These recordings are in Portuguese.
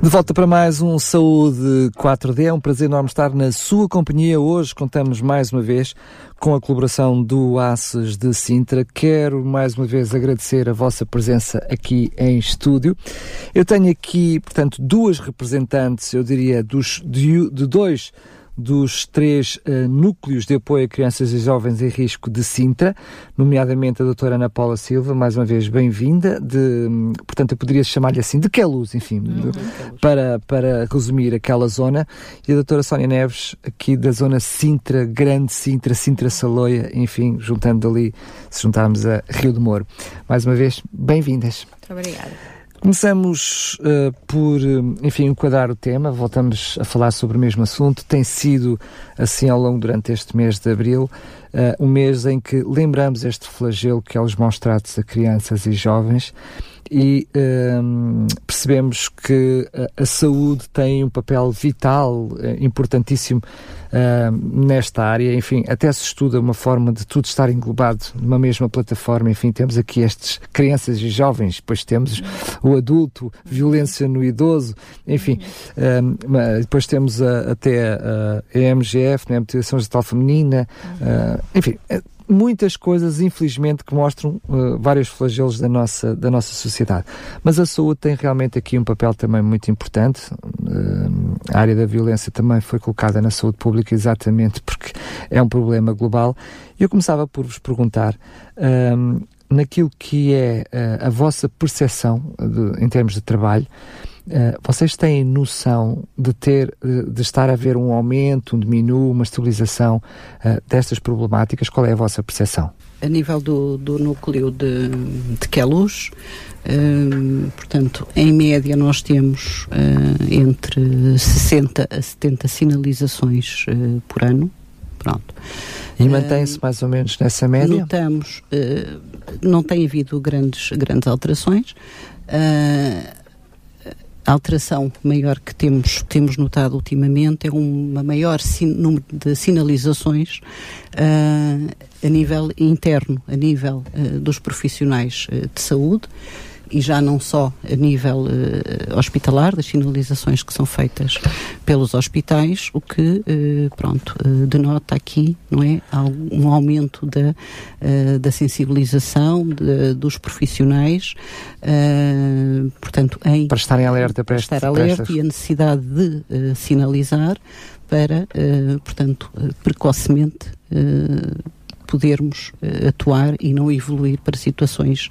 De volta para mais um Saúde 4D. É um prazer enorme estar na sua companhia. Hoje contamos mais uma vez com a colaboração do ACES de Sintra. Quero mais uma vez agradecer a vossa presença aqui em estúdio. Eu tenho aqui, portanto, duas representantes, eu diria, dos, de, de dois dos três uh, núcleos de apoio a crianças e jovens em risco de Sintra, nomeadamente a doutora Ana Paula Silva, mais uma vez bem-vinda, de, portanto eu poderia chamar-lhe assim, de Queluz, enfim, uhum, de, para, para resumir aquela zona, e a doutora Sónia Neves, aqui da zona Sintra, Grande Sintra, Sintra Saloia, enfim, juntando ali, se juntarmos a Rio de Moro. Mais uma vez, bem-vindas. Muito obrigada. Começamos uh, por, eh, enfim, enquadrar o tema, voltamos a falar sobre o mesmo assunto. Tem sido assim ao longo durante este mês de abril, uh, um mês em que lembramos este flagelo que é os maus tratos a crianças e jovens e um, percebemos que a, a, saúde tem um papel vital, importantíssimo uh, nesta área. Enfim, até se estuda uma forma de tudo estar englobado numa mesma plataforma. Enfim, temos aqui estes crianças e jovens, depois temos o adulto, violência no idoso, enfim, uh, depois temos a, até a, a MGF, né, a mutilação genital feminina, uh, enfim muitas coisas, infelizmente, que mostram uh, vários flagelos da nossa, da nossa sociedade. Mas a saúde tem realmente aqui um papel também muito importante. Uh, a área da violência também foi colocada na saúde pública exatamente porque é um problema global. Eu começava por vos perguntar. Uh, naquilo que é a vossa percepção de, em termos de trabalho, Uh, vocês têm noção de ter, de estar a ver um aumento, um diminuo, uma estabilização uh, destas problemáticas? Qual é a vossa percepção? A nível do, do núcleo de, de Queluz, uh, portanto, em média nós temos entre 60 a 70 sinalizações por ano. Pronto. E mantém-se mais ou menos nessa média? Notamos, não tem havido grandes, grandes alterações. Uh, a alteração maior que temos, temos notado ultimamente é uma maior número de sinalizações uh, a nível interno, a nível uh, dos profissionais uh, de saúde e já não só a nível uh, hospitalar, das sinalizações que são feitas pelos hospitais, o que, pronto, denota aqui, não é, um aumento da, da sensibilização de, dos profissionais, portanto, em... Para estarem alerta para, estar alerta e a necessidade de sinalizar para, portanto, precocemente podermos atuar e não evoluir para situações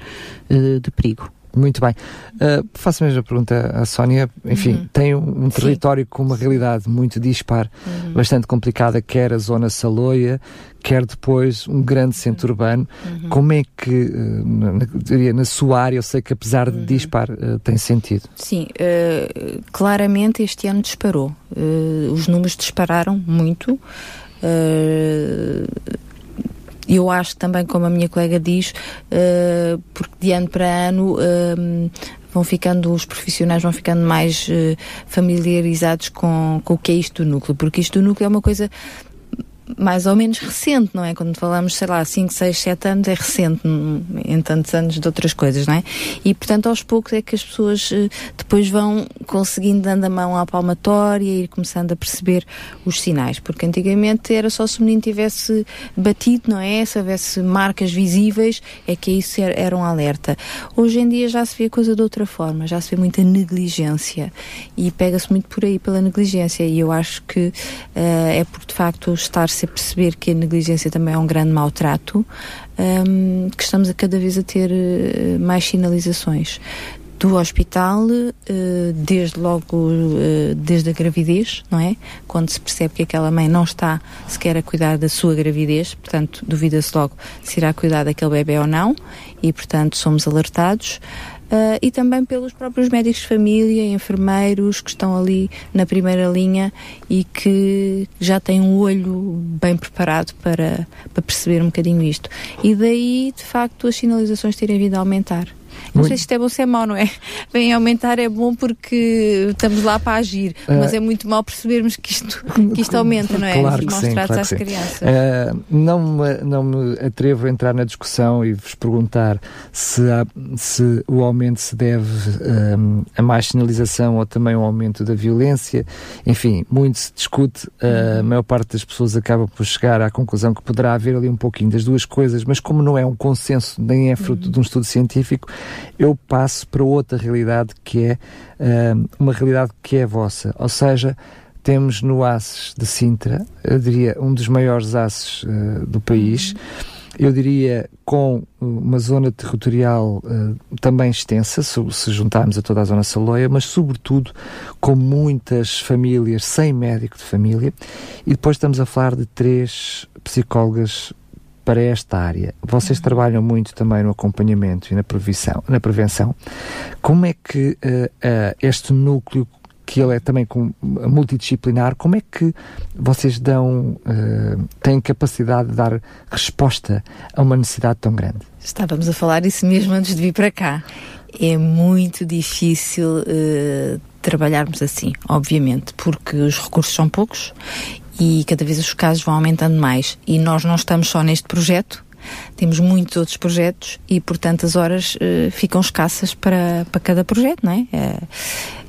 de perigo. Muito bem. Uh, faço a mesma pergunta à Sónia. Enfim, uhum. tem um, um território Sim. com uma realidade muito dispar, uhum. bastante complicada, quer a zona Saloia, quer depois um grande centro urbano. Uhum. Como é que, uh, na, na, sua área, eu sei que apesar de uhum. dispar, uh, tem sentido? Sim, uh, claramente este ano disparou. os números dispararam muito. Uh, eu acho também, como a minha colega diz, uh, porque de ano para ano uh, vão ficando, os profissionais vão ficando mais uh, familiarizados com, com o que é isto do núcleo, porque isto do núcleo é uma coisa mais ou menos recente, não é? Quando falamos, sei lá, 5, 6, 7 anos, é recente em tantos anos de outras coisas, não é? E, portanto, aos poucos é que as pessoas uh, depois vão conseguindo dando a mão à palmatória e ir começando a perceber os sinais, porque antigamente era só se o menino tivesse batido, não é? Se houvesse marcas visíveis, é que isso era, um alerta. Hoje em dia já se vê a coisa de outra forma, já se vê muita negligência e pega-se muito por aí pela negligência e eu acho que uh, é porque de facto estar a perceber que a negligência também é um grande maltrato, um, que estamos a cada vez a ter uh, mais sinalizações do hospital, uh, desde logo, uh, desde a gravidez, não é? Quando se percebe que aquela mãe não está sequer a cuidar da sua gravidez, portanto, duvida-se logo se irá cuidar daquele bebê ou não, e, portanto, somos alertados. Uh, e também pelos próprios médicos de família, enfermeiros que estão ali na primeira linha e que já têm um olho bem preparado para, para perceber um bocadinho isto. E daí, de facto, as sinalizações terem vindo a aumentar. Não sei se isto é bom se é mau, não é? Vem aumentar é bom porque estamos lá para agir, uh, mas é muito mal percebermos que isto, que isto aumenta, não é? Claro que sim, claro às crianças. Uh, não, me, não me atrevo a entrar na discussão e vos perguntar se, há, se o aumento se deve um, a mais sinalização ou também ao aumento da violência. Enfim, muito se discute, uh, a maior parte das pessoas acaba por chegar à conclusão que poderá haver ali um pouquinho das duas coisas, mas como não é um consenso nem é fruto uhum. de um estudo científico, eu passo para outra realidade que é uh, uma realidade que é vossa. Ou seja, temos no ACES de Sintra, eu diria um dos maiores ACES uh, do país, uhum. eu diria com uma zona territorial uh, também extensa, se, se, juntarmos a toda a zona Saloia, mas sobretudo com muitas famílias sem médico de família, e depois estamos a falar de três psicólogas para esta área. Vocês uhum. trabalham muito também no acompanhamento e na prevenção. Na prevenção. Como é que uh, uh, este núcleo, que ele é também com, multidisciplinar, como é que vocês dão, uh, têm capacidade de dar resposta a uma necessidade tão grande? Estávamos a falar isso mesmo antes de vir para cá. É muito difícil trabalharmos assim, obviamente, porque os recursos são poucos e cada vez os casos vão aumentando mais. E nós não estamos só neste projeto, temos muitos outros projetos e, portanto, as horas uh, ficam escassas para, para cada projeto, não é? é?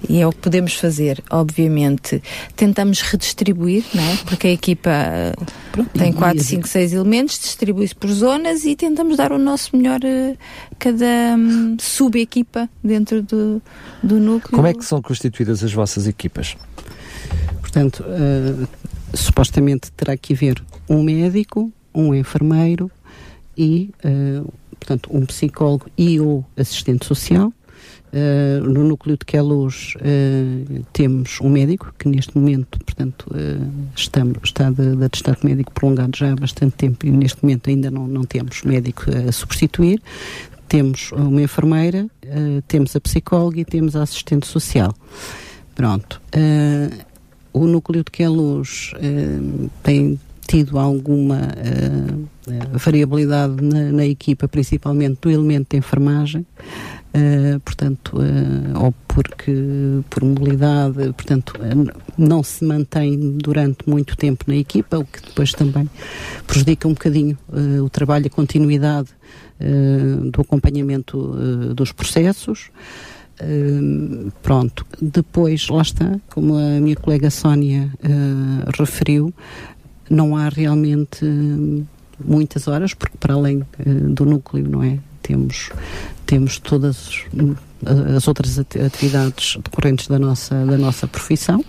E é o que podemos fazer, obviamente. Tentamos redistribuir, não é? Porque a equipa uh, Pronto, tem 4, 5, 6 elementos, distribui-se por zonas e tentamos dar o nosso melhor uh, cada um, sub-equipa dentro do, do núcleo. Como é que são constituídas as vossas equipas? Portanto, supostamente terá que haver um médico, um enfermeiro e, uh, portanto, um psicólogo e ou assistente social. Uh, no núcleo de Queluz uh, temos um médico que neste momento, portanto, uh, estamos, está de, de médico prolongado já há bastante tempo e neste momento ainda não, não temos médico a substituir. Temos uma enfermeira, temos a psicóloga e temos a assistente social. Pronto o núcleo de Queluz uh, tem tido alguma uh, variabilidade na, na, equipa, principalmente do elemento de enfermagem, uh, portanto, uh, ou porque por mobilidade, portanto, não se mantém durante muito tempo na equipa, o que depois também prejudica um bocadinho o trabalho, a continuidade do acompanhamento dos processos. Uh, pronto, depois, lá está, como a minha colega Sónia uh, referiu, não há realmente uh, muitas horas, porque para além do núcleo, não é? Temos, temos todas as outras atividades decorrentes da nossa, da nossa profissão.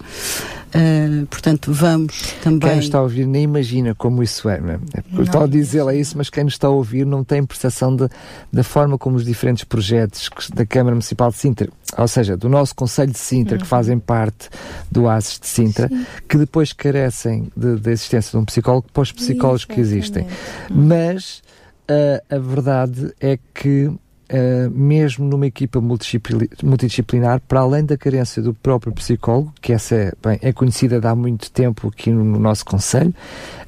Uh, portanto, vamos também. Quem nos está a ouvir nem imagina como isso é. Não é? é estou a dizer isso, mas quem nos está a ouvir não tem percepção de, da forma como os diferentes projetos da Câmara Municipal de Sintra, ou seja, do nosso Conselho de Sintra, uhum. que fazem parte do ASES de Sintra, Sim. que depois carecem da existência de um psicólogo para os psicólogos que existem. Mas uh, a verdade é que Uh, mesmo numa equipa multidisciplinar, para além da carência do próprio psicólogo, que essa é, bem, é conhecida há muito tempo aqui no, no nosso Conselho,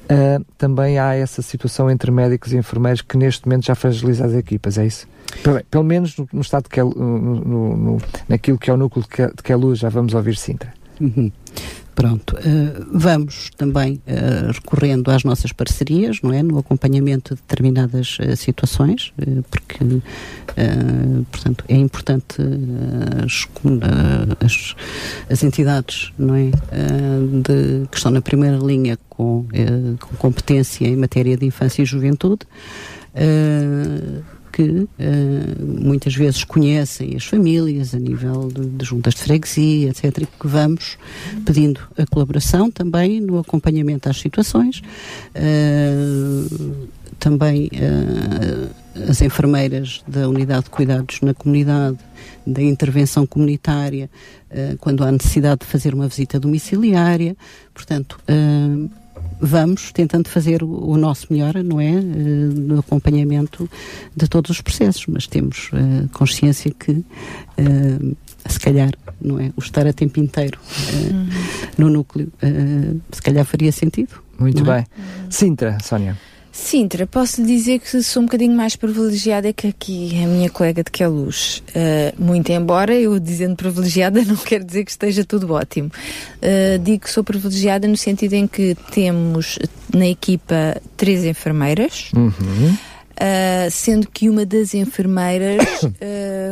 uh, também há essa situação entre médicos e enfermeiros que neste momento já fragiliza as equipas, é isso? Pelo, pelo menos no, no estado que é, no, no, naquilo que é o núcleo de que, que é luz, já vamos ouvir Sintra. Uhum. Pronto, uh, vamos também uh, recorrendo às nossas parcerias, não é? No acompanhamento de determinadas uh, situações, porque, portanto, é importante as, as, as, entidades, não é? De, que estão na primeira linha com, com competência em matéria de infância e juventude que uh, muitas vezes conhecem as famílias a nível de, de, juntas de freguesia, etc., e que vamos pedindo a colaboração também no acompanhamento às situações. Uh, também uh, as enfermeiras da unidade de cuidados na comunidade, da intervenção comunitária, quando há necessidade de fazer uma visita domiciliária. Portanto, vamos tentando fazer o, o nosso melhor, não é? Uh, no acompanhamento de todos os processos, mas temos uh, consciência que, uh, se calhar, não é? O estar a tempo inteiro uhum. no núcleo, se calhar faria sentido. Muito é? bem. Sintra, Sónia. Sintra, posso lhe dizer que sou um bocadinho mais privilegiada que aqui a minha colega de Queluz. Uh, muito embora eu dizendo privilegiada não quer dizer que esteja tudo ótimo. Uh, digo que sou privilegiada no sentido em que temos na equipa três enfermeiras. Uhum. Uh, sendo que uma das enfermeiras uh,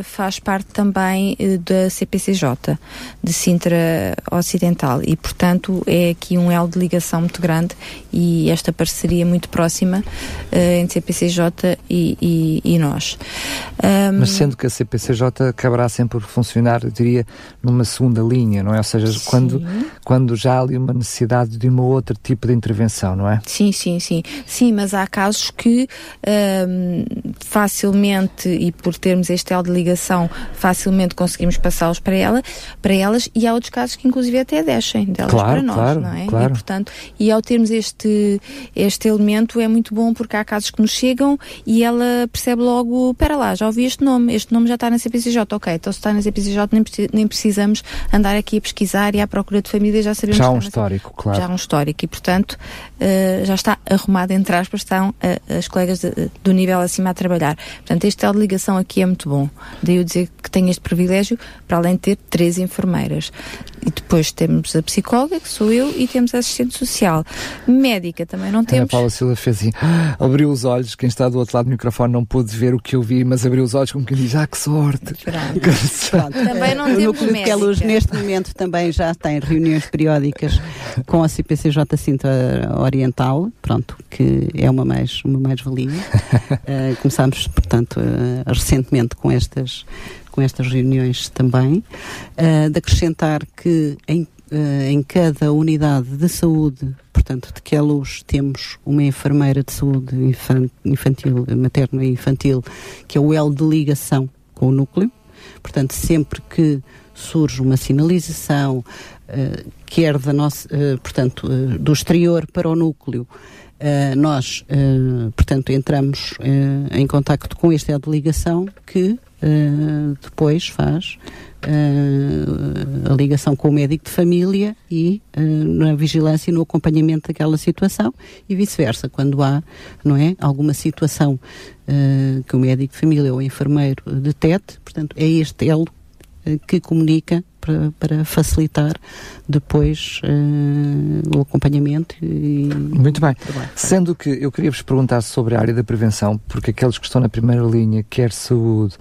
faz parte também uh, da CPCJ, de Sintra Ocidental, e portanto é aqui um elo de ligação muito grande e esta parceria muito próxima entre CPCJ e, e, e nós. Um, Mas sendo que a CPCJ acabará sempre por funcionar, eu diria, numa segunda linha, não é? Ou seja, quando, quando já há ali uma necessidade de uma outra tipo de intervenção, não é? Sim, sim, sim. Sim, mas há casos que um, facilmente e por termos este elo de ligação facilmente conseguimos passá-los para ela, para elas e há outros casos que inclusive até deixem delas claro, para nós, claro, não é? Claro. E portanto, e ao termos este este elemento é muito bom porque há casos que nos chegam e ela percebe logo, para lá, já ouvi este nome, este nome já está na CPCJ, ok, então se está na CPCJ nem, nem precisamos andar aqui a pesquisar e à procura de família, já sabemos já há um histórico, claro. Já há um histórico e portanto uh, já está arrumado entre aspas, estão uh, as colegas de, do nível acima a trabalhar. Portanto, este elo de ligação aqui é muito bom. Daí eu dizer que tenho este privilégio, para além de ter três enfermeiras. E depois temos a psicóloga, que sou eu, e temos a assistente social. Médica também não temos. A Paula Silva fez assim, abriu os olhos, quem está do outro lado do microfone não pôde ver o que eu vi, mas abriu os olhos como quem diz, ah, que sorte. Pronto. Pronto. Também não temos núcleo médica. Luz neste momento também já tem reuniões periódicas com a CPCJ Cinta Oriental, pronto, que é uma mais uma mais valia. uh, começámos, portanto, uh, recentemente com estas com estas reuniões também, uh, de acrescentar que em, uh, em cada unidade de saúde, portanto, de que a luz temos uma enfermeira de saúde infantil, materna e infantil, que é o elo de ligação com o núcleo. Portanto, sempre que surge uma sinalização, uh, quer da nossa, portanto, do exterior para o núcleo, Uh, nós, uh, portanto, entramos uh, em contacto com este elo de ligação que depois faz a ligação com o médico de família e na vigilância e no acompanhamento daquela situação e vice-versa, quando há não é, alguma situação que o médico de família ou o enfermeiro detete, portanto, é este elo que comunica para, para facilitar depois uh, o acompanhamento. E... Muito bem. Sendo que eu queria vos perguntar sobre a área da prevenção, porque aqueles que estão na primeira linha, quer saúde,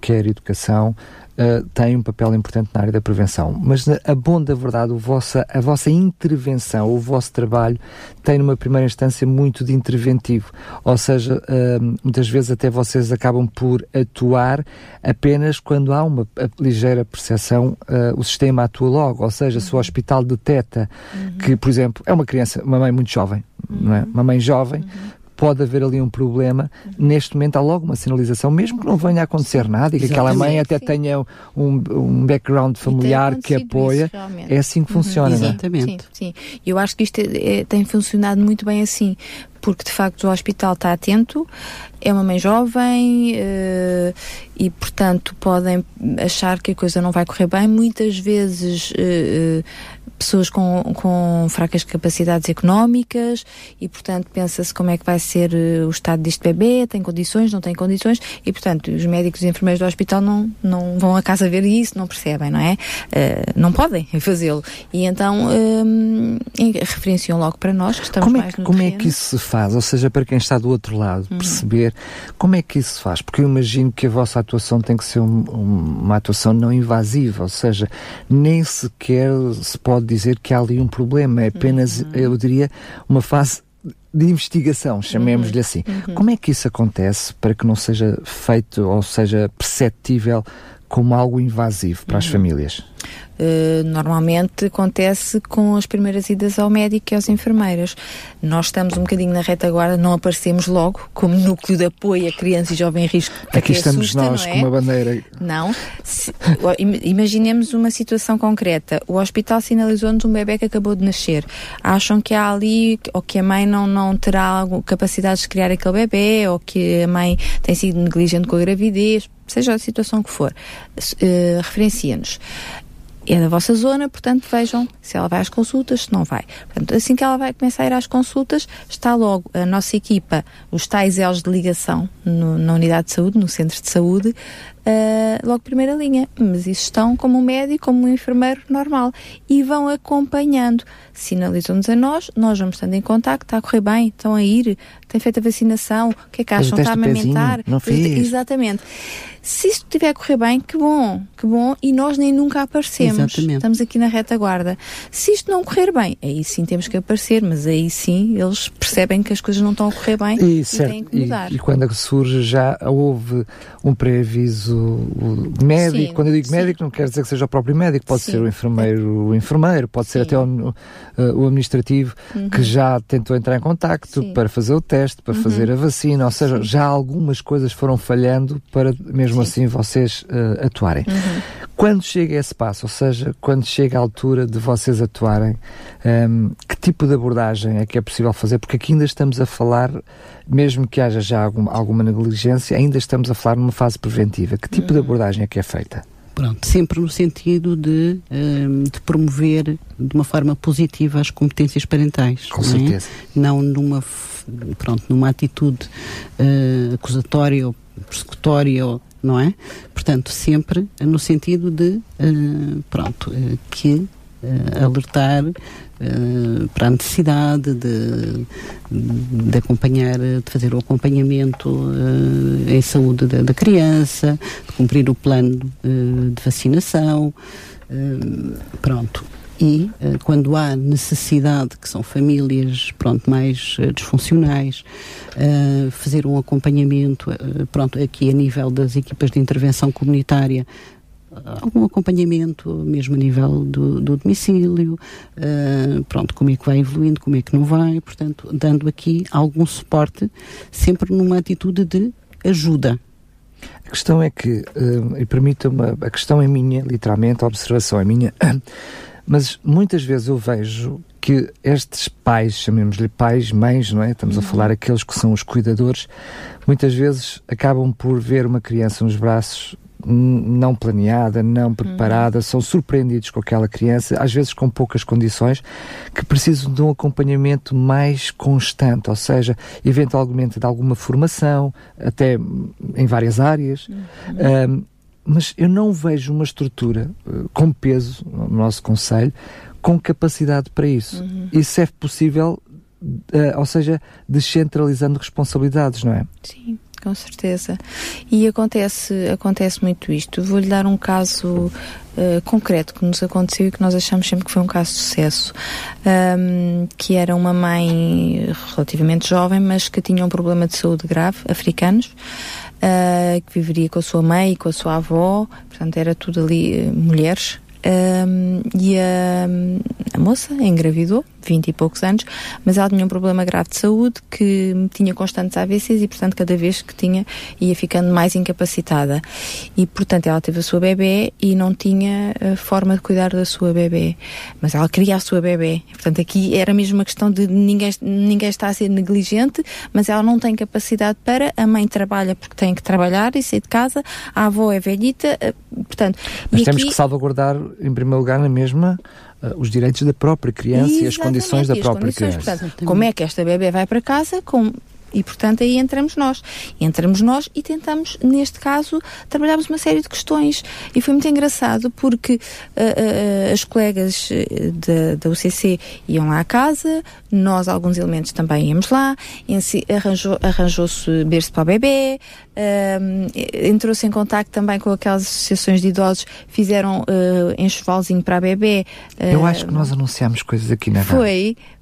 quer educação, uh, têm um papel importante na área da prevenção. Mas, a bom da verdade, o vossa, a vossa intervenção, o vosso trabalho, tem numa primeira instância muito de interventivo. Ou seja, uh, muitas vezes até vocês acabam por atuar apenas quando há uma ligeira percepção, uh, o sistema atua logo. Ou seja, se o hospital detecta uhum. que, por exemplo, é uma criança, uma mãe muito jovem, uhum. não é? Uma mãe jovem. Uhum pode haver ali um problema. Neste momento há logo uma sinalização, mesmo que não venha a acontecer nada e que aquela mãe até sim. tenha um, um background familiar que apoia. Isso, é assim que uhum. funciona, uhum. não é? Exatamente. Sim, sim. Eu acho que isto é, é, tem funcionado muito bem assim, porque de facto o hospital está atento, é uma mãe jovem uh, e, portanto, podem achar que a coisa não vai correr bem. Muitas vezes. Uh, pessoas com, com fracas capacidades económicas e, portanto, pensa-se como é que vai ser uh, o estado deste bebê, tem condições, não tem condições, e, portanto, os médicos e enfermeiros do hospital não, não vão a casa ver isso, não percebem, não é? Uh, não podem fazê-lo. E então um, referenciam logo para nós que estamos como é, mais no Como terreno. é que isso se faz? Ou seja, para quem está do outro lado, uhum. perceber como é que isso se faz? Porque eu imagino que a vossa atuação tem que ser um, um, uma atuação não invasiva, ou seja, nem sequer se pode dizer que há ali um problema, é apenas, uhum. eu diria, uma fase de investigação, chamemos-lhe assim. Uhum. Como é que isso acontece para que não seja feito ou seja perceptível como algo invasivo para as famílias? Uh, normalmente acontece com as primeiras idas ao médico e às enfermeiras. Nós estamos um bocadinho na retaguarda, não aparecemos logo como núcleo de apoio a criança e jovem em risco. Aqui estamos assusta, nós é? com uma bandeira. Não. Se, imaginemos uma situação concreta. O hospital sinalizou-nos um bebê que acabou de nascer. Acham que há ali, ou que a mãe não, não terá capacidade de criar aquele bebê, ou que a mãe tem sido negligente com a gravidez, seja a situação que for. Uh, Referencia-nos é da vossa zona, portanto vejam se ela vai às consultas, se não vai. Portanto, assim que ela vai começar a ir às consultas, está logo a nossa equipa, os tais elos de ligação no, na unidade de saúde, no centro de saúde, uh, logo primeira linha. Mas isso estão como um médico, como um enfermeiro normal. E vão acompanhando. Sinalizam-nos a nós, nós vamos estando em contacto, está a correr bem, estão a ir, têm feito a vacinação, o que é que acham, está a amamentar? Não fiz. Exatamente. Se isto estiver a correr bem, que bom, que bom, e nós nem nunca aparecemos. Exatamente. Estamos aqui na retaguarda. Se isto não correr bem, aí sim temos que aparecer, mas aí sim eles percebem que as coisas não estão a correr bem E, e, certo, têm que e, mudar. e quando surge já houve um pré-aviso médico, Sim, quando eu digo sim. médico não quer dizer que seja o próprio médico, pode Sim. ser o enfermeiro, o enfermeiro, pode ser até o, uh, o administrativo que já tentou entrar em contacto para fazer o teste, para fazer a vacina, ou seja, já algumas coisas foram falhando para mesmo assim vocês uh, atuarem. Quando chega esse passo, ou seja, quando chega a altura de vocês atuarem, um, que tipo de abordagem é que é possível fazer? Porque aqui ainda estamos a falar, mesmo que haja já algum, alguma negligência, ainda estamos a falar numa fase preventiva. Que tipo de abordagem é que é feita? Pronto, sempre no sentido de, hum, de promover de uma forma positiva as competências parentais. Com não é? certeza. Não numa, pronto, numa atitude eh, acusatória ou persecutória, não é? Portanto, sempre no sentido de, eh, pronto, eh, que alertar eh, para a necessidade de, de acompanhar, de fazer o acompanhamento eh, em saúde da, da criança, de cumprir o plano eh, de vacinação, eh, pronto. E eh, quando há necessidade, que são famílias pronto, mais eh, disfuncionais, eh, fazer um acompanhamento, eh, pronto, aqui a nível das equipas de intervenção comunitária, algum acompanhamento, mesmo a nível do, do domicílio, eh, pronto, como é que vai evoluindo, como é que não vai, portanto, dando aqui algum suporte, sempre numa atitude de ajuda. A questão é que, hum, e permita-me, a questão é minha, literalmente, a observação é minha, mas muitas vezes eu vejo que estes pais, chamemos-lhe pais, mães, não é? Estamos a falar aqueles que são os cuidadores, muitas vezes acabam por ver uma criança nos braços não planeada, não preparada, são surpreendidos com aquela criança, às vezes com poucas condições, que precisam de um acompanhamento mais constante, ou seja, eventualmente de alguma formação, até em várias áreas. Hum, mas eu não vejo uma estrutura eh, com peso no nosso Conselho com capacidade para isso. Isso é possível, eh, ou seja, descentralizando responsabilidades, não é? Sim, com certeza. E acontece, acontece muito isto. Vou-lhe dar um caso eh, concreto que nos aconteceu e que nós achamos sempre que foi um caso de sucesso. Ahm, que era uma mãe relativamente jovem, mas que tinha um problema de saúde grave, africanos. ah, que viveria com a sua mãe e com a sua avó, portanto era tudo ali eh, mulheres. Ahm, e a, a moça engravidou, 20 e poucos anos, mas ela tinha um problema grave de saúde que tinha constantes AVCs e, portanto, cada vez que tinha ia ficando mais incapacitada. E, portanto, ela teve a sua bebê e não tinha eh, forma de cuidar da sua bebê. Mas ela queria a sua bebê. Portanto, aqui era mesmo uma questão de ninguém, ninguém está a ser negligente, mas ela não tem capacidade para. A mãe trabalha porque tem que trabalhar e sair de casa, a avó é velhita, eh, portanto. Mas temos aqui- que salvaguardar, em primeiro lugar, na mesma, os direitos da própria criança e as Exatamente, condições da própria condições. criança. Portanto, como é que esta bebê vai para casa? Com... E, portanto, aí entramos nós. Entramos nós e tentamos, neste caso, trabalharmos uma série de questões. E foi muito engraçado porque ah, ah, as colegas eh, da, da UCC iam lá à casa, nós, alguns elementos, também íamos lá, si- arranjou- arranjou-se berço para o bebê, ahm, entrou-se em contacto também com aquelas associações de idosos, fizeram uh, enxovalzinho para a bebê. Eu acho que nós anunciámos coisas aqui na rádio.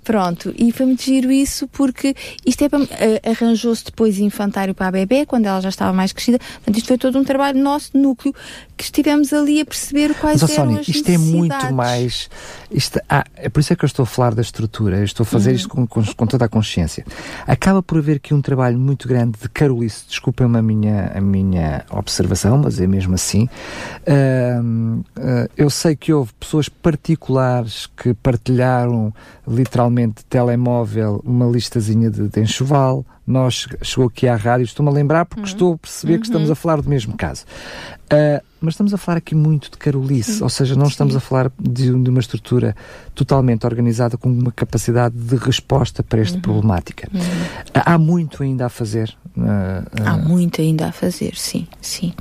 Pronto, e foi muito giro isso porque isto é para, eh, arranjou-se depois infantário para a bebê quando ela já estava mais crescida. Portanto, isto foi todo um trabalho nosso núcleo que estivemos ali a perceber quais Mas, eram Sónia, as isto é muito mais. Isto, ah, é por isso é que eu estou a falar da estrutura, eu estou a fazer Uhum. isto com, com, com toda a consciência. Acaba por haver aqui um trabalho muito grande de carolice, desculpem-me a minha, a minha observação, mas é mesmo assim. Ahm, ah, eu sei que houve pessoas particulares que partilharam eventualmente telemóvel, uma listazinha de, de enxoval. Nós chegou aqui à rádio, estou-me a lembrar porque uhum. estou a perceber que estamos uhum. a falar do mesmo caso. Uh, mas estamos a falar aqui muito de carolice, ou seja, não estamos Sim. a falar de, de, uma estrutura totalmente organizada com uma capacidade de resposta para esta uhum. problemática. Uhum. Há muito ainda a fazer. Uh, uh... Há muito ainda a fazer, sim, sim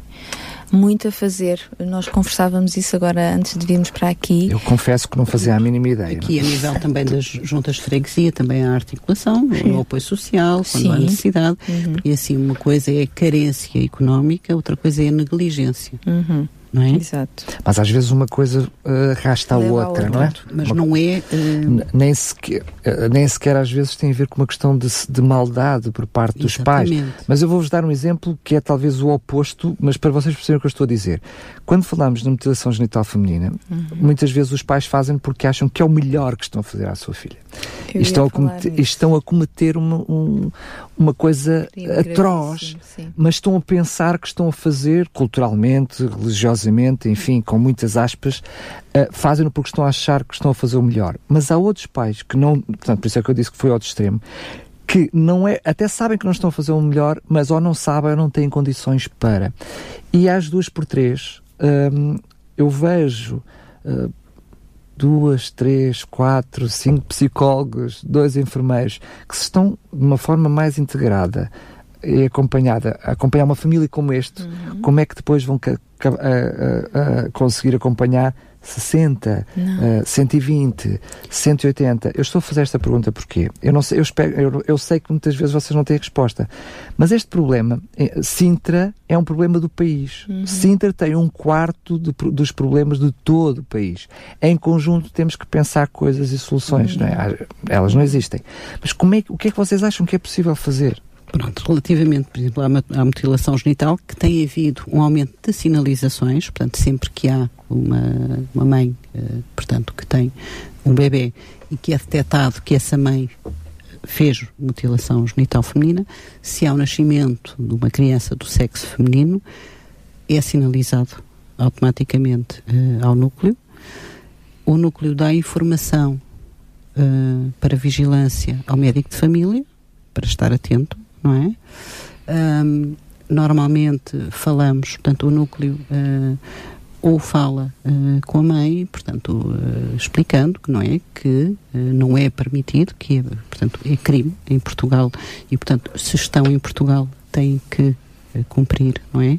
muito a fazer. Nós conversávamos isso agora antes de virmos para aqui. Eu confesso que não fazia a mínima ideia. Aqui não? a nível também das juntas de freguesia, também a articulação, Sim. o apoio social, quando Sim. há necessidade. Uhum. E assim, uma coisa é a carência económica, outra coisa é a negligência. Uhum não é? Exato. Mas às vezes uma coisa uh, arrasta a outra, não é? Mas uma, não é. Uh... Nem, sequer, uh, nem sequer às vezes tem a ver com uma questão de, de maldade por parte dos Exatamente. pais. Mas eu vou-vos dar um exemplo que é talvez o oposto, mas para vocês perceberem o que eu estou a dizer. Quando falamos de mutilação genital feminina, uhum. muitas vezes os pais fazem porque acham que é o melhor que estão a fazer à sua filha. E estão, a cometer, estão a cometer uma, um, uma coisa atroz, mas estão a pensar que estão a fazer culturalmente, religiosamente, enfim, com muitas aspas, uh, fazem-no porque estão a achar que estão a fazer o melhor. Mas há outros pais que não, portanto, por isso é que eu disse que foi ao extremo, que não é, até sabem que não estão a fazer o melhor, mas ou não sabem ou não têm condições para. E às duas por três, um, eu vejo uh, duas, três, quatro, cinco psicólogos, dois enfermeiros que se estão de uma forma mais integrada e acompanhada, acompanhar uma família como este, uhum. como é que depois vão conseguir acompanhar 60, uh, 120, 180. Eu estou a fazer esta pergunta porque eu não sei, eu, espero, eu, eu, sei que muitas vezes vocês não têm resposta, mas este problema, eh, Sintra é um problema do país. Uhum. Sintra tem um quarto de, dos problemas de todo o país. Em conjunto temos que pensar coisas e soluções, uhum. não é? Elas não existem. Mas como é, o que é que vocês acham que é possível fazer? Pronto, relativamente, por exemplo, à, à mutilação genital, que tem havido um aumento de sinalizações, portanto, sempre que há uma, uma mãe, uh, portanto, que tem um bebê e que é detectado que essa mãe fez mutilação genital feminina, se há o nascimento de uma criança do sexo feminino, é sinalizado automaticamente uh, ao núcleo. O núcleo dá informação uh, para vigilância ao médico de família, para estar atento não é? Um, normalmente falamos, portanto, o núcleo uh, ou fala uh, com a mãe, portanto, uh, explicando que não é que não é permitido, que é, portanto, é crime em Portugal e, portanto, se estão em Portugal têm que cumprir, não é,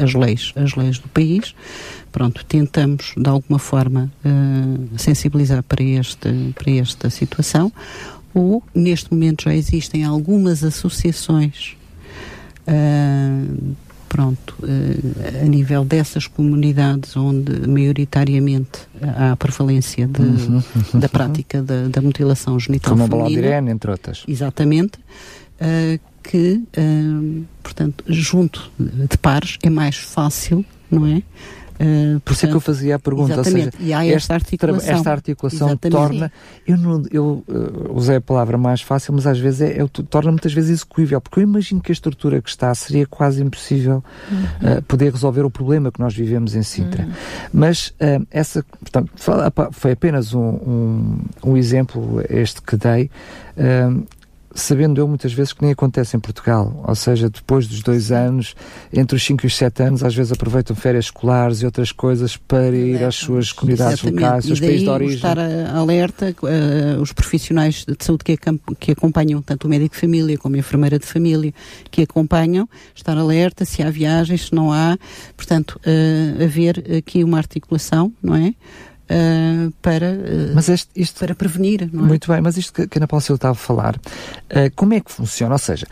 as leis, as leis do país. Pronto, tentamos de alguma forma sensibilizar para este para esta situação ou neste momento já existem algumas associações uh, pronto, uh, a nível dessas comunidades onde maioritariamente há a prevalência de, uhum, da prática da, da, mutilação genital Como feminina. Como entre outras. Exatamente. Uh, que, portanto, junto de pares é mais fácil, não é? Uh, Por isso é que eu fazia a pergunta. Exatamente. Seja, e há esta articulação. Esta articulação exatamente. torna. Eu, não, eu uh, usei a palavra mais fácil, mas às vezes é, é, torna muitas vezes execuível, porque eu imagino que a estrutura que está seria quase impossível uhum. uh, poder resolver o problema que nós vivemos em Sintra. Uhum. Mas essa, portanto, foi apenas um, um, um, exemplo este que dei sabendo eu muitas vezes que nem acontece em Portugal, ou seja, depois dos dois anos, entre os 5 e os 7 anos, às vezes aproveitam férias escolares e outras coisas para ir às suas comunidades Exatamente. locais, seus países de origem. estar alerta, uh, os profissionais de saúde que, que acompanham, tanto o médico de família como a enfermeira de família, que acompanham, estar alerta se há viagens, se não há, portanto, uh, haver aqui uma articulação, não é? Uh, para, uh, mas este, isto, para prevenir. Não é? Muito bem, mas isto que, que a Ana Paula Silva estava a falar, uh, como é que funciona? Ou seja,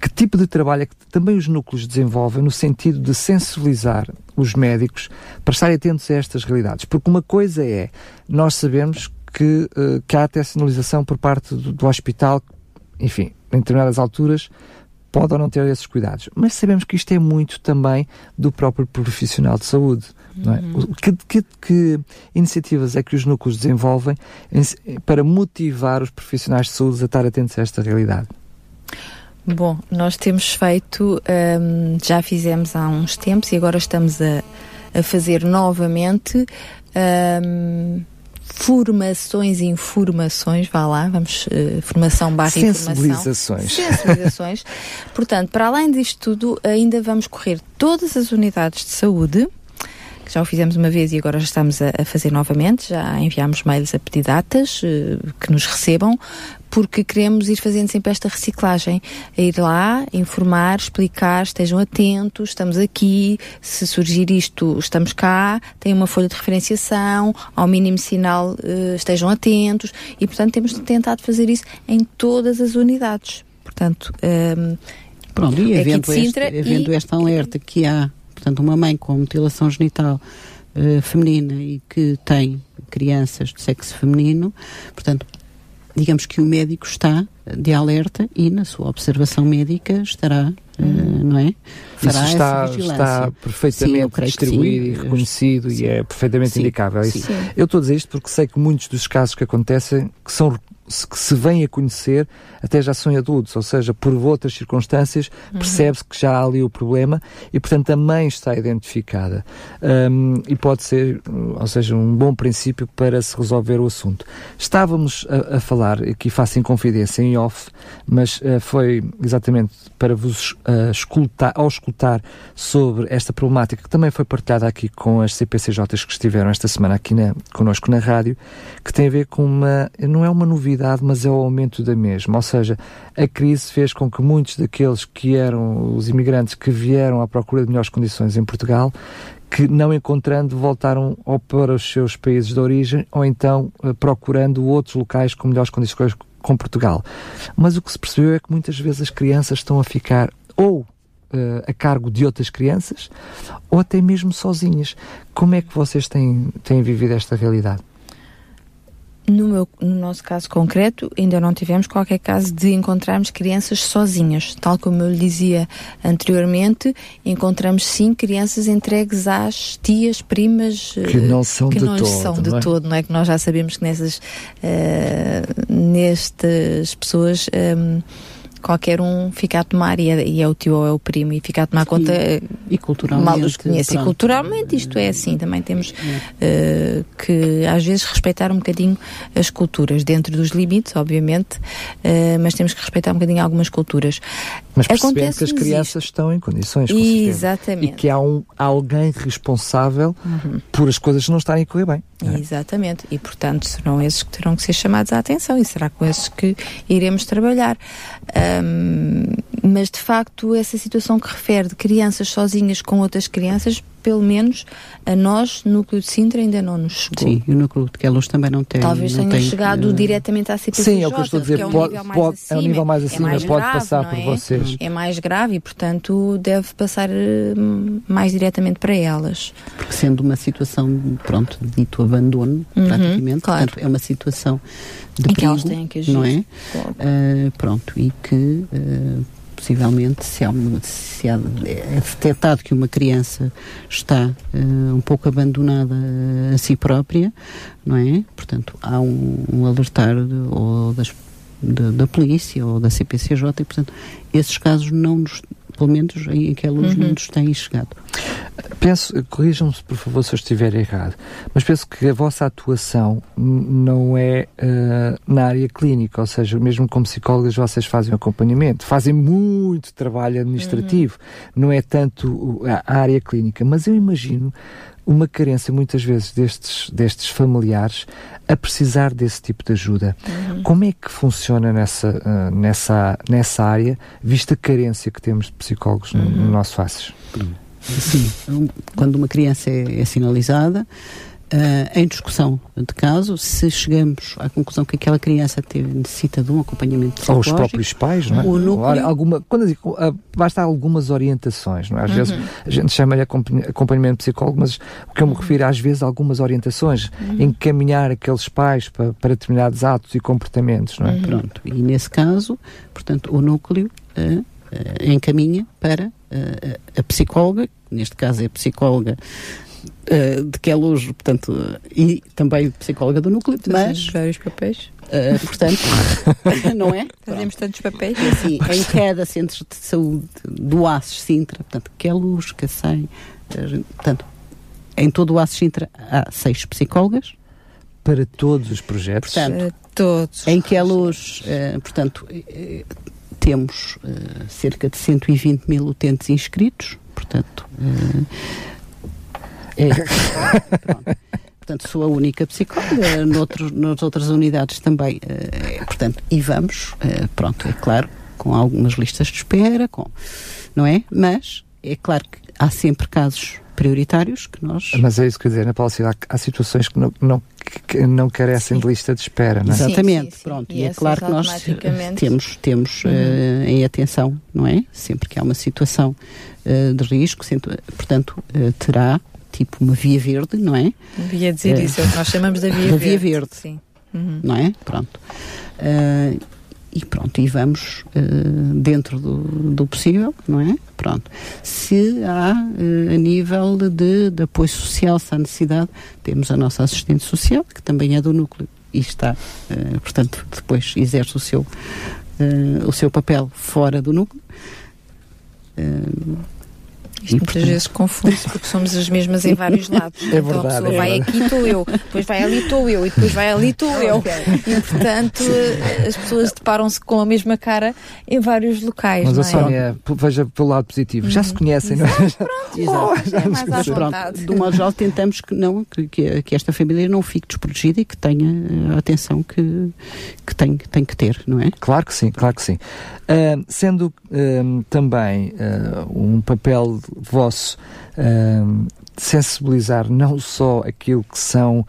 que tipo de trabalho é que também os núcleos desenvolvem no sentido de sensibilizar os médicos para estarem atentos a estas realidades? Porque uma coisa é, nós sabemos que, que há até sinalização por parte do, do hospital, enfim, em determinadas alturas, pode ou não ter esses cuidados. Mas sabemos que isto é muito também do próprio profissional de saúde. É? Uhum. que, que, que, iniciativas é que os núcleos desenvolvem em, para motivar os profissionais de saúde a estar atentos a esta realidade? Bom, nós temos feito, um, já fizemos há uns tempos e agora estamos a, a fazer novamente um, formações e informações, vá lá, vamos, uh, formação barra Sensibilizações. informação. Sensibilizações. Portanto, para além disto tudo, ainda vamos correr todas as unidades de saúde, que já o fizemos uma vez e agora já estamos a, a fazer novamente, já enviámos mails a pedir datas uh, que nos recebam, porque queremos ir fazendo sempre esta reciclagem, a ir lá, informar, explicar, estejam atentos, estamos aqui, se surgir isto, estamos cá, tem uma folha de referenciação, ao mínimo sinal, uh, estejam atentos, e portanto temos tentado fazer isso em todas as unidades. Portanto, um, ehm, Pronto, e havendo, este, havendo e... esta alerta que há, portanto, uma mãe com mutilação genital uh, feminina e que tem crianças de sexo feminino, portanto, digamos que o médico está de alerta e na sua observação médica estará, uh, não é? Fará Isso está, está perfeitamente sim, distribuído e reconhecido sim. e é perfeitamente sim, indicável. Eu estou a dizer isto porque sei que muitos dos casos que acontecem que são que se vem a conhecer até já são adultos, ou seja, por outras circunstâncias uhum. percebe-se que já há ali o problema e, portanto, a mãe está identificada. Um, e pode ser, ou seja, um bom princípio para se resolver o assunto. Estávamos a, a falar, aqui faço em confidência, em off, mas uh, foi exatamente para vos uh, escutar, ao escutar sobre esta problemática que também foi partilhada aqui com as CPCJs que estiveram esta semana aqui na, connosco na rádio, que tem a ver com uma, não é uma novidade, mas é o aumento da mesma. Ou seja, a crise fez com que muitos daqueles que eram os imigrantes que vieram à procura de melhores condições em Portugal, que não encontrando voltaram ou para os seus países de origem ou então eh, procurando outros locais com melhores condições com Portugal. Mas o que se percebeu é que muitas vezes as crianças estão a ficar ou Uh, a cargo de outras crianças ou até mesmo sozinhas. Como é que vocês têm, têm vivido esta realidade? No, meu, no nosso caso concreto, ainda não tivemos qualquer caso de encontrarmos crianças sozinhas. Tal como eu lhe dizia anteriormente, encontramos sim crianças entregues às tias, primas. Que não são que de não todo. são de não é? todo, não é? Que nós já sabemos que nessas, uh, nestas pessoas. Um, ehm, qualquer um fica a tomar, e é, e é o tio ou é o primo, e fica a tomar Sim. conta. E culturalmente. Mal os conhece. E culturalmente isto é assim. Também temos uh, que, às vezes, respeitar um bocadinho as culturas, dentro dos limites, obviamente, uh, mas temos que respeitar um bocadinho algumas culturas. Mas percebendo que as crianças estão em condições, com Exatamente. E que há um, alguém responsável uhum. por as coisas não estarem a correr bem. É? Exatamente. E, portanto, serão esses que terão que ser chamados à atenção e será com esses que iremos trabalhar. Um, mas, de facto, essa situação que refere de crianças sozinhas com outras crianças pelo menos a nós, Núcleo de Sintra, ainda não nos chegou. Sim, e o Núcleo de Queluz também não tem. Talvez tenha tem, chegado uh... diretamente à CPCJ. Sim, é o que eu estou a dizer, é um pode, pode, é um nível mais acima, é mais pode grave, passar por é? vocês. É mais grave e, portanto, deve passar uh, mais diretamente para elas. Porque sendo uma situação, pronto, dito abandono, uhum, praticamente, claro. portanto, é uma situação de em perigo, que têm que agir. não é? Uh, pronto, e que possivelmente, se, há, se há, é detectado que uma criança está uh, um pouco abandonada a si própria, não é? Portanto, há um, um alertar ou das, de, da polícia ou da CPCJ e, portanto, esses casos não nos, pelo menos em aqueles uhum. não nos têm chegado. Penso, corrijam-me por favor se eu estiver errado, mas penso que a vossa atuação não é uh, na área clínica, ou seja, mesmo como psicólogas vocês fazem acompanhamento, fazem muito trabalho administrativo, uhum. não é tanto a área clínica, mas eu imagino uma carência muitas vezes destes, destes familiares a precisar desse tipo de ajuda. Uhum. Como é que funciona nessa, uh, nessa, nessa área, vista a carência que temos de psicólogos uhum. no, no, nosso Faces? Sim, quando uma criança é, é sinalizada, uh, em discussão de caso, se chegamos à conclusão que aquela criança teve, necessita de um acompanhamento psicológico... Ou os próprios pais, não é? O núcleo... alguma, quando digo, uh, basta algumas orientações, não é? Às uhum. vezes a gente chama-lhe acompanhamento psicólogo, mas o que eu me refiro às vezes algumas orientações, uhum. encaminhar aqueles pais para, para determinados atos e comportamentos, não é? Uhum. Pronto, e nesse caso, portanto, o núcleo uh, uh, encaminha para uh, a psicóloga, neste caso é a psicóloga uh, de que é luz, portanto, e também psicóloga do núcleo, mas... vários papéis. Uh, portanto, não é? Fazemos tantos papéis. E assim, em cada centro de saúde do ACES Sintra, portanto, que é luz, que é sem, portanto, em todo o ACES Sintra há seis psicólogas, para todos os projetos? Portanto, todos. Em que a luz, uh, portanto, uh, temos uh, cerca de 120 mil utentes inscritos, portanto, é, portanto, sou a única psicóloga, noutro, nas outras unidades também, é, portanto, e vamos, pronto, é claro, com algumas listas de espera, com, não é? Mas é claro que há sempre casos prioritários que nós. Mas é isso que eu dizer, na policy há, há situações que não, não, que não carecem sim. de lista de espera, não é? Exatamente, sim, sim, pronto. E, e é claro que nós temos, temos uhum. uh, em atenção, não é? Sempre que há uma situação uh, de risco, portanto, uh, terá tipo uma via verde, não é? Via dizer isso, é o que nós chamamos da via da verde. via verde. Sim. Uhum. Não é? Pronto e pronto, e vamos uh, dentro do, do, possível, não é? Pronto. Se há uh, a nível de, de, apoio social, se há necessidade, temos a nossa assistente social, que também é do núcleo e está, uh, portanto, depois exerce o seu, o seu papel fora do núcleo. Isto muitas vezes confunde porque somos as mesmas em vários lados. É então verdade, a pessoa é vai verdade. aqui estou eu, depois vai ali estou eu e depois vai ali estou eu. E portanto as pessoas deparam-se com a mesma cara em vários locais. Mas a é? Sónia, veja pelo lado positivo, já se conhecem, não é? Pronto, Exato. já é mais à pronto, do modo geral tentamos que não, que, que, esta família não fique desprotegida e que tenha a atenção que, que tem, tem que ter, não é? Claro que sim, claro que sim. Uh, sendo uh, também uh, um papel vosso sensibilizar não só aquilo que são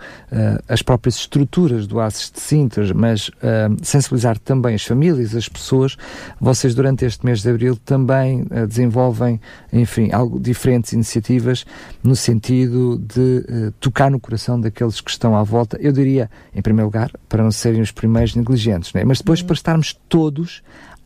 as próprias estruturas do ACES de Sintas, mas sensibilizar também as famílias, as pessoas. Vocês, durante este mês de abril, também desenvolvem, enfim, algo diferentes iniciativas no sentido de tocar no coração daqueles que estão à volta. Eu diria, em primeiro lugar, para não serem os primeiros negligentes, né? mas depois uhum. para estarmos todos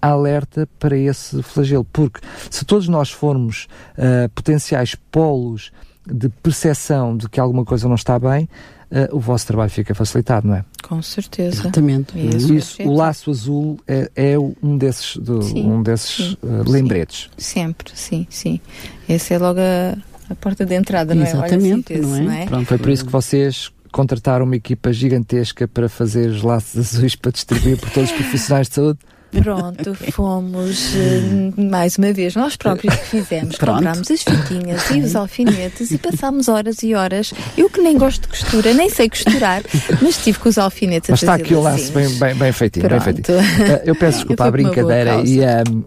alerta para esse flagelo, porque se todos nós formos uh, potenciais polos de percepção de que alguma coisa não está bem, uh, o vosso trabalho fica facilitado, não é? Com certeza. Exatamente. Isso, Isso o laço azul é, é um desses, do, sim, um desses uh, lembretes. Sempre, sim, sim. Essa é logo a, a porta de entrada, não é? Exatamente, não é? Não é? Pronto, foi por isso que vocês contrataram uma equipa gigantesca para fazer os laços azuis para distribuir por todos os profissionais de saúde. Pronto, fomos uh, mais uma vez nós próprios que fizemos. Pronto. Comprámos as fitinhas e os alfinetes e passámos horas e horas. Eu que nem gosto de costura, nem sei costurar, mas tive com os alfinetes mas a fazer. Mas está aqui o laço bem, bem, bem feitinho. Bem feitinho. Uh, eu peço desculpa à brincadeira e,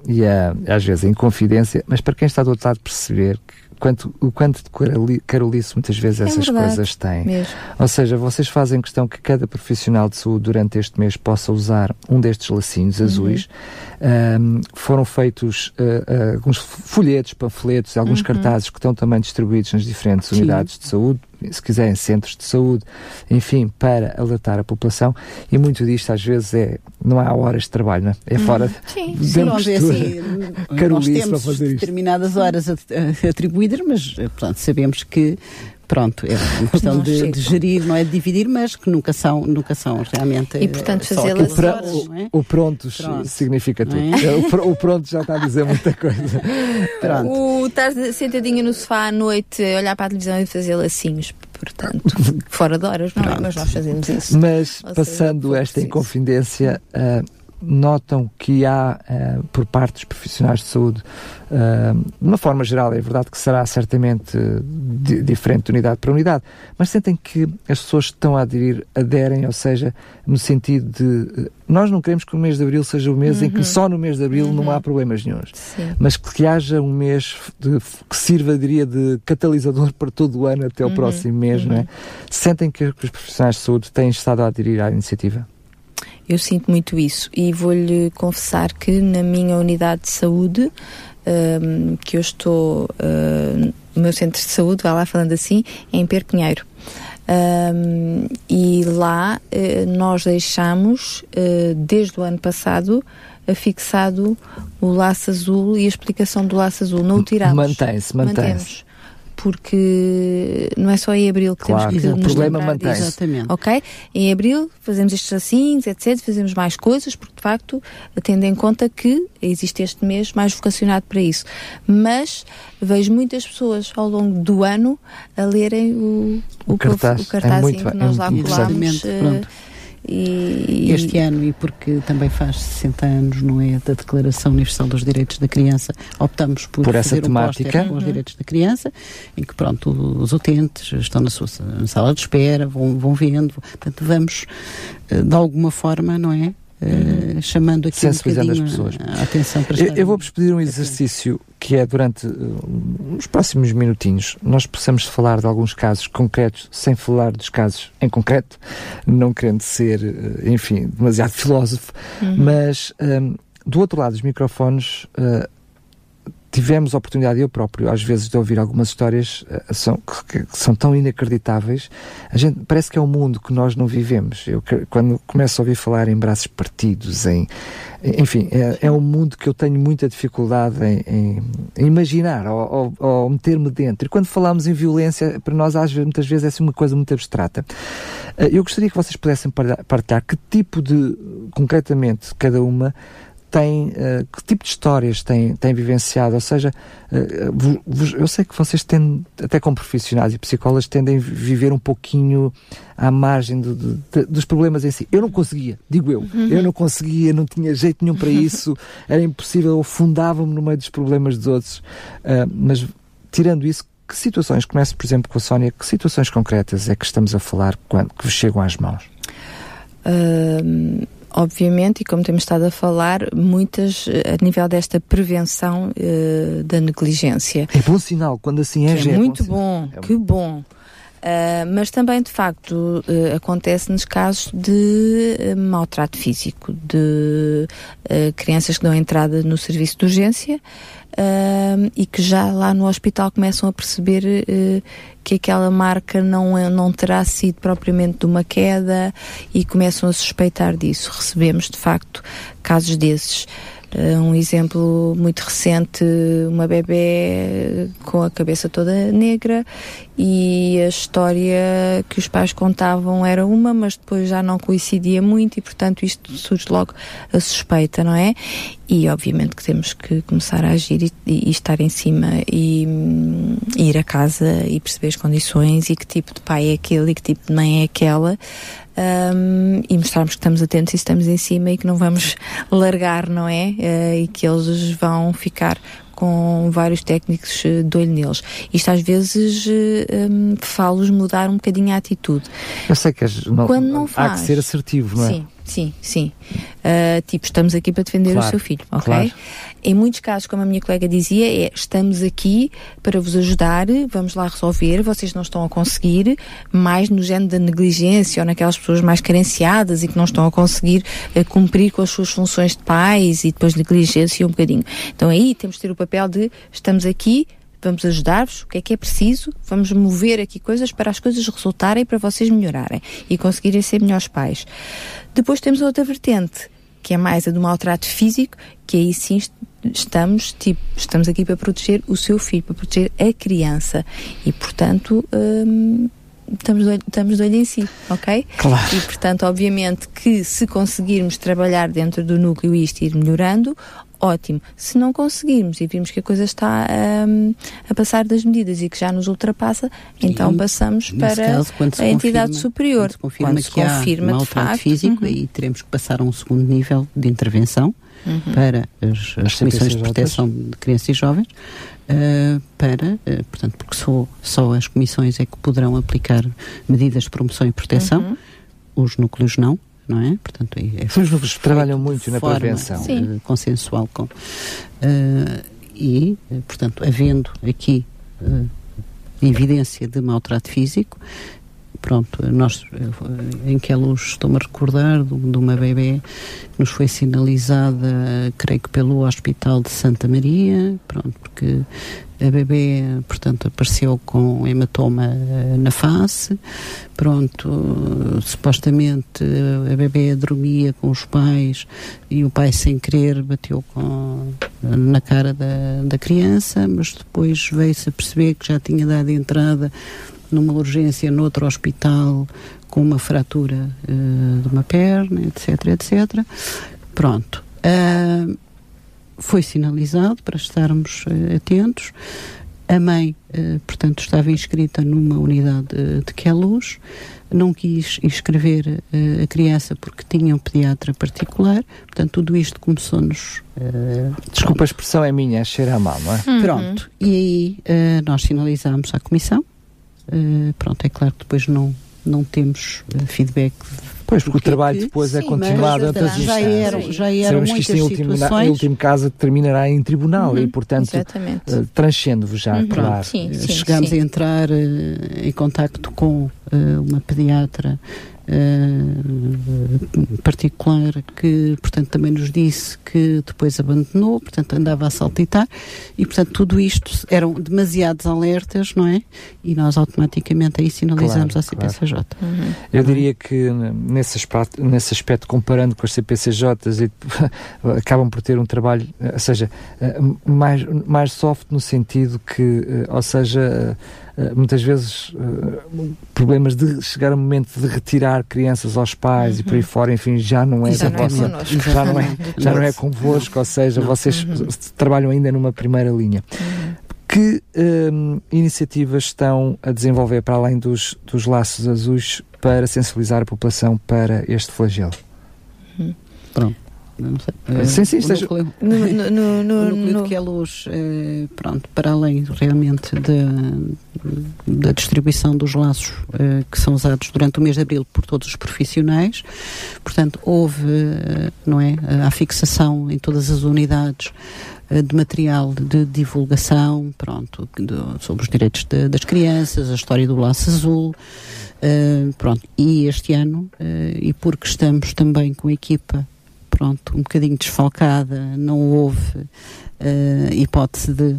e às vezes em confidência, mas para quem está do outro lado perceber que quanto, o quanto de carolice muitas vezes é essas verdade, coisas têm. Mesmo. Ou seja, vocês fazem questão que cada profissional de saúde durante este mês possa usar um destes lacinhos uhum. azuis. Um, foram feitos uh, uh, alguns folhetos, panfletos, alguns uhum. cartazes que estão também distribuídos nas diferentes Sim. unidades de saúde se quiserem, centros de saúde, enfim, para alertar a população. E muito disto, às vezes, é não há horas de trabalho, não é? É fora hum, sim, sim. Nós, é assim, nós temos determinadas horas atribuídas, mas portanto, sabemos que pronto, é uma questão de, de, gerir, não é de dividir, mas que nunca são, nunca são realmente. E portanto fazê-las o, é? o prontos pronto. significa tudo. É? O, o, pronto já está a dizer muita coisa. Pronto. O estar sentadinha no sofá à noite, olhar para a televisão e fazer lacinhos portanto, fora de horas, não é? Mas nós fazemos isso. Mas, Ou passando seja, esta inconfidência, uh, notam que há, uh, por parte dos profissionais de saúde, uh, de uma forma geral, é verdade que será certamente di diferente de unidade para unidade, mas sentem que as pessoas que estão a aderir aderem, ou seja, no sentido de. Nós não queremos que o mês de abril seja o mês uhum. em que uhum. só no mês de abril uhum. não há uhum. problemas nenhums, Sim. mas que, que, haja um mês de, que sirva, diria, de catalisador para todo o ano até o uhum. próximo mês, não é? Uhum. Sentem que, que os profissionais de saúde têm estado a aderir à iniciativa? Eu sinto muito isso e vou-lhe confessar que na minha unidade de saúde, um, que eu estou uh, no meu centro de saúde, vai lá falando assim, é em Perpinheiro. Um, e lá uh, nós deixamos, uh, desde o ano passado, fixado o laço azul e a explicação do laço azul. Não o tiramos. Mantém-se, mantém-se porque não é só em abril que claro, temos que o problema mantém-se. Exatamente. Ok? Em abril fazemos estes assim, etc, fazemos mais coisas, porque de facto, tendo em conta que existe este mês mais vocacionado para isso. Mas vejo muitas pessoas ao longo do ano a lerem o, o, o cartaz, o cartaz é muito, que nós é lá colámos. Uh, e, este ano, e porque também faz 60 anos, não é, da Declaração Universal dos Direitos da Criança, optamos por, por essa fazer temática. um com os direitos da criança, em que pronto, os utentes estão na sua sala de espera, vão, vão vendo, portanto vamos eh, de alguma forma, não é, Uh, chamando aqui um as pessoas. A, atenção para Eu, eu vou-vos pedir um exercício que é durante uh, os próximos minutinhos nós possamos falar de alguns casos concretos sem falar dos casos em concreto, não querendo ser, uh, enfim, demasiado filósofo, uhum. mas um, do outro lado dos microfones tivemos a oportunidade, eu próprio, às vezes, de ouvir algumas histórias uh, são, que, que, são tão inacreditáveis. A gente, parece que é um mundo que nós não vivemos. Eu, quando começo a ouvir falar em braços partidos, em, enfim, é, é um mundo que eu tenho muita dificuldade em, em, imaginar ou, ou, ou meter-me dentro. E quando falamos em violência, para nós, às vezes, muitas vezes, é assim uma coisa muito abstrata. Uh, eu gostaria que vocês pudessem partilhar que tipo de, concretamente, cada uma tem, uh, que tipo de histórias têm, têm vivenciado? Ou seja, uh, vos, eu sei que vocês têm, até como profissionais e psicólogos, tendem a viver um pouquinho à margem do, do, de, dos problemas em si. Eu não conseguia, digo eu, uhum. eu não conseguia, não tinha jeito nenhum para isso, era impossível, eu fundava-me no meio dos problemas dos outros. Uh, mas, tirando isso, que situações, começo por exemplo com a Sónia, que situações concretas é que estamos a falar quando, que vos chegam às mãos? Uh obviamente, e como temos estado a falar, muitas eh, a nível desta prevenção uh, da negligência. É bom sinal, quando assim é, é, é muito bom, bom é que bom. Uh, mas também, de facto, uh, acontece nos casos de uh, maltrato físico, de crianças que dão entrada no serviço de urgência e que já lá no hospital começam a perceber que aquela marca não, é, não terá sido propriamente de uma queda e começam a suspeitar disso. Recebemos, de facto, casos desses. Uh, um exemplo muito recente, uma bebê com a cabeça toda negra e a história que os pais contavam era uma, mas depois já não coincidia muito e, portanto, isto surge logo a suspeita, não é? E, obviamente, que temos que começar a agir e, e estar em cima e, e, ir a casa e perceber as condições e que tipo de pai é aquele e que tipo de mãe é aquela um, e mostrarmos que estamos atentos e estamos em cima e que não vamos largar, não é? Uh, e que eles vão ficar com vários técnicos eh, de olho neles. Isto às vezes um, falo-os mudar um bocadinho a atitude. Eu sei que não, Quando não faz, há que ser assertivo, não é? Sim, sim, sim. Uh, tipo, estamos aqui para defender claro, o seu filho, ok? Claro. Em muitos casos, como a minha colega dizia, é estamos aqui para vos ajudar, vamos lá resolver, vocês não estão a conseguir, mais no género da negligência ou naquelas pessoas mais carenciadas e que não estão a conseguir uh, cumprir com as suas funções de pais e depois negligência um bocadinho. Então aí temos de ter o papel de estamos aqui, vamos ajudar-vos, o que é que é preciso, vamos mover aqui coisas para as coisas resultarem, para vocês melhorarem e conseguirem ser melhores pais. Depois temos outra vertente, que é mais a do maltrato físico, que aí sim estamos, tipo, estamos aqui para proteger o seu filho, para proteger a criança. E, portanto, hum, estamos, de olho, estamos de olho em si, ok? Claro. E, portanto, obviamente que se conseguirmos trabalhar dentro do núcleo e isto ir melhorando, ótimo. Se não conseguirmos e vimos que a coisa está um, a passar das medidas e que já nos ultrapassa, então passamos para caso, a entidade superior. Quando se confirma quando se que confirma há maltrato físico, uhum. aí teremos que passar a um segundo nível de intervenção uhum. para as, as comissões de proteção de crianças e jovens, uh, para, uh, portanto, porque só, só as comissões é que poderão aplicar medidas de promoção e proteção, uhum. os núcleos não não é? Portanto, é São os que trabalham muito na prevenção. Uh, consensual com. Uh, e, portanto, havendo aqui uh, evidência de maltrato físico, pronto, nós, em que luz estou-me a recordar de, de, uma bebê que nos foi sinalizada, creio que pelo Hospital de Santa Maria, pronto, porque a bebê, portanto, apareceu com hematoma uh, na face, pronto, supostamente a bebê dormia com os pais e o pai sem querer bateu com, na cara da, da criança, mas depois veio-se a perceber que já tinha dado entrada numa urgência noutro hospital com uma fratura uh, de uma perna, etc, etc. Pronto. Uh, foi sinalizado para estarmos uh, atentos. A mãe, portanto, estava inscrita numa unidade de Queluz, não quis inscrever a criança porque tinha um pediatra particular, portanto, tudo isto começou-nos. Desculpa, a expressão é minha, é cheira mal, não é? Uhum. Pronto, e aí nós sinalizámos à Comissão, pronto, é claro que depois não, não temos uh, feedback. Pois, porque o trabalho que, depois é sim, é continuado entre as já eram, já eram muitas que isto, em último, situações. em último caso, terminará em tribunal uhum, e, portanto, uh, transcendo-vos já, uhum. claro. Sim, sim, Chegámos a entrar uh, em contacto com uh, uma pediatra uh, particular que, portanto, também nos disse que depois abandonou, portanto, andava a saltitar e, portanto, tudo isto eram demasiados alertas, não é? E nós automaticamente aí sinalizamos claro, à CPCJ. Claro. Uhum. Eu diria que nesse aspecto, nesse aspecto, comparando com as CPCJs, acabam por ter um trabalho, ou seja, eh, mais, mais soft no sentido que, eh, ou seja, eh, muitas vezes uh, problemas de chegar o momento de retirar crianças aos pais uhum. e por aí uhum. fora, enfim, já não é já da vossa, é já não é, já não é convosco, ou seja, não. vocês uhum. trabalham ainda numa primeira linha. Uhum. Que um, iniciativas estão a desenvolver para além dos, dos laços azuis para sensibilizar a população para este flagelo? Uhum. Pronto. Não sei. Sim, sim, esteja... núcleo, no, no, no, no, núcleo que é luz, eh, pronto, para além realmente da, da distribuição dos laços eh, que são usados durante o mês de abril por todos os profissionais, portanto, houve, eh, não é, a fixação em todas as unidades de material de divulgação, pronto, de, sobre os direitos de, das crianças, a história do laço azul, uh, pronto, e este ano, uh, e porque estamos também com a equipa pronto, um bocadinho desfalcada, não houve uh, hipótese de,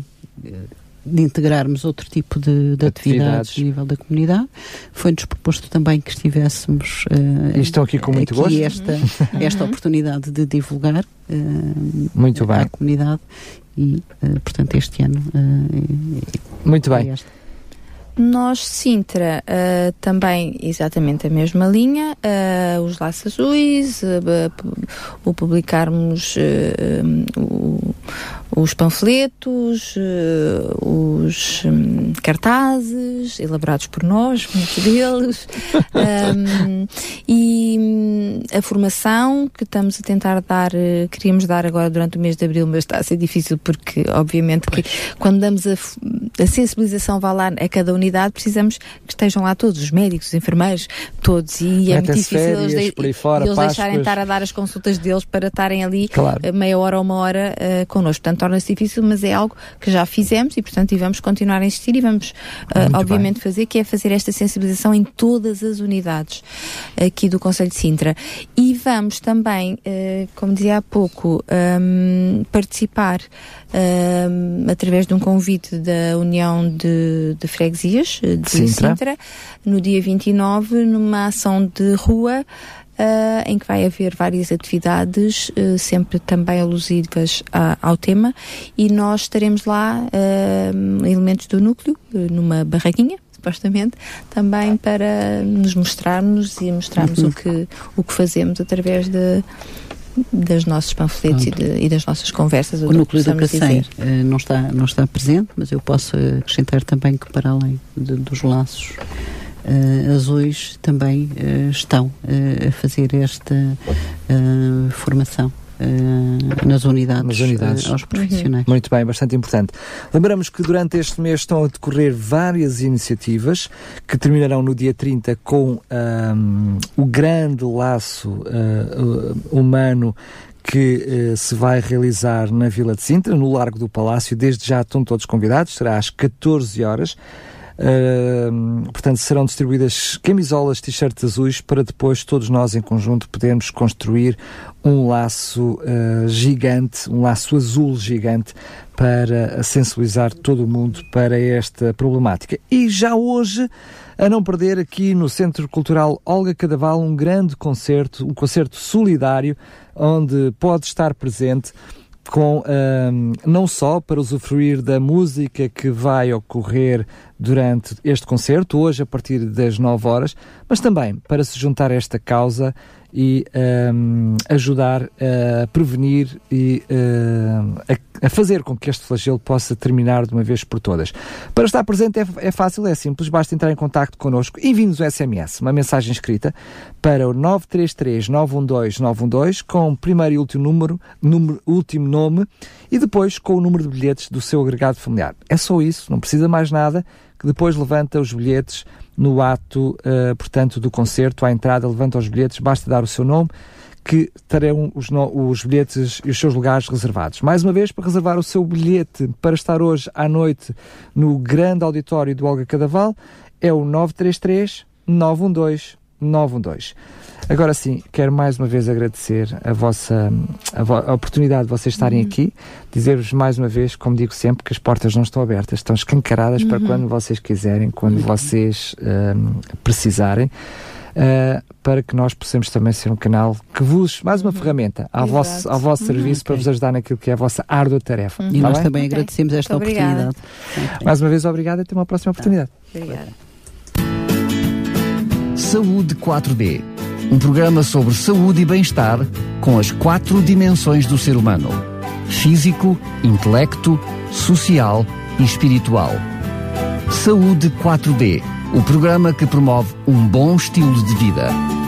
de, integrarmos outro tipo de, de atividades. atividades a nível da comunidade. Foi-nos proposto também que estivéssemos uh, e estão aqui com muito aqui gosto. esta, esta oportunidade de divulgar uh, muito bem. à comunidade e, portanto, este ano. muito bem. Nós, Sintra, uh, também exatamente a mesma linha, uh, os laços azuis, uh, o publicarmos o, os panfletos, os um, cartazes, elaborados por nós, muitos deles, um, e um, a formação que estamos a tentar dar, queríamos dar agora durante o mês de abril, mas está a ser difícil porque, obviamente, que quando damos a, a sensibilização vai lá a cada unidade, precisamos que estejam lá todos, os médicos, os enfermeiros, todos. E é muito difícil férias, eles, de, fora, eles deixarem estar a dar as consultas deles para estarem ali claro. Eh, meia hora ou uma hora uh, connosco. Portanto, torna-se difícil, mas é algo que já fizemos e, portanto, e vamos continuar a insistir e vamos, uh, obviamente, bem. fazer, que é fazer esta sensibilização em todas as unidades aqui do Conselho de Sintra. E vamos também, uh, como dizia há pouco, um, participar um, através de um convite da União de, de Freguesias de Sintra. Sintra, no dia 29, numa ação de rua. Uh, em que vai haver várias atividades, uh, sempre também alusivas a, ao tema, e nós estaremos lá, uh, elementos do núcleo, numa barraquinha, supostamente, também para nos mostrarmos e mostrarmos uhum. o, que, o que fazemos através de, das nossos panfletos e, de, e, das nossas conversas. O núcleo da Cacém não está, não está presente, mas eu posso acrescentar também que para além de, dos laços uh, azuis também uh, estão a fazer esta formação nas unidades, nas unidades. Aos profissionais. Uhum. Muito bem, bastante importante. Lembramos que durante este mês estão a decorrer várias iniciativas que terminarão no dia 30 com um, o grande laço uh, humano que uh, se vai realizar na Vila de Sintra, no Largo do Palácio. Desde já estão todos convidados, será às 14 horas. Portanto, serão distribuídas camisolas, t-shirts azuis para depois todos nós em conjunto podermos construir um laço uh, gigante, um laço azul gigante para sensibilizar todo o mundo para esta problemática. E já hoje, a não perder aqui no Centro Cultural Olga Cadaval, um grande concerto, um concerto solidário, onde pode estar presente com um, não só para usufruir da música que vai ocorrer durante este concerto, hoje a partir das 9 horas, mas também para se juntar a esta causa e um, ajudar a prevenir e a, a, fazer com que este flagelo possa terminar de uma vez por todas. Para estar presente é, é fácil, é simples, basta entrar em contato connosco, envie-nos um SMS, uma mensagem escrita para o 933 912 912 com o primeiro e último número, número, último nome e depois com o número de bilhetes do seu agregado familiar. É só isso, não precisa mais nada, que depois levanta os bilhetes no ato, uh, portanto, do concerto, à entrada, levanta os bilhetes, basta dar o seu nome, que terão os, os bilhetes e os seus lugares reservados. Mais uma vez, para reservar o seu bilhete para estar hoje à noite no grande auditório do Olga Cadaval, é o 933 912 912. Agora sim, quero mais uma vez agradecer a vossa a, vo a oportunidade de vocês estarem uhum. aqui, dizer-vos mais uma vez, como digo sempre, que as portas não estão abertas, estão escancaradas uhum. para quando vocês quiserem, quando uhum. vocês um, precisarem. Uh, para que nós possamos também ser um canal que vos, mais uma uhum. ferramenta ao Exato. vosso, ao vosso uhum. serviço okay. para vos ajudar naquilo que é a vossa árdua tarefa. Uhum. E nós também okay. agradecemos esta Muito oportunidade. Obrigada. Mais uma vez, obrigado e até uma próxima oportunidade. Obrigada. Saúde 4D um programa sobre saúde e bem-estar com as quatro dimensões do ser humano: físico, intelecto, social e espiritual. Saúde 4D o programa que promove um bom estilo de vida.